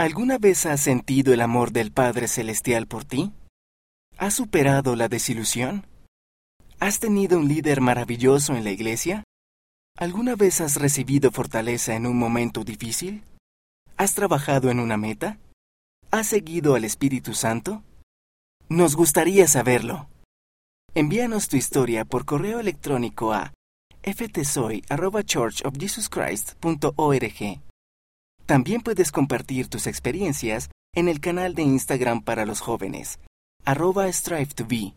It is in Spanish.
¿Alguna vez has sentido el amor del Padre Celestial por ti? ¿Has superado la desilusión? ¿Has tenido un líder maravilloso en la iglesia? ¿Alguna vez has recibido fortaleza en un momento difícil? ¿Has trabajado en una meta? ¿Has seguido al Espíritu Santo? Nos gustaría saberlo. Envíanos tu historia por correo electrónico a ftsoy.churchofjesuschrist.org. También puedes compartir tus experiencias en el canal de Instagram para los jóvenes, arroba strive to be,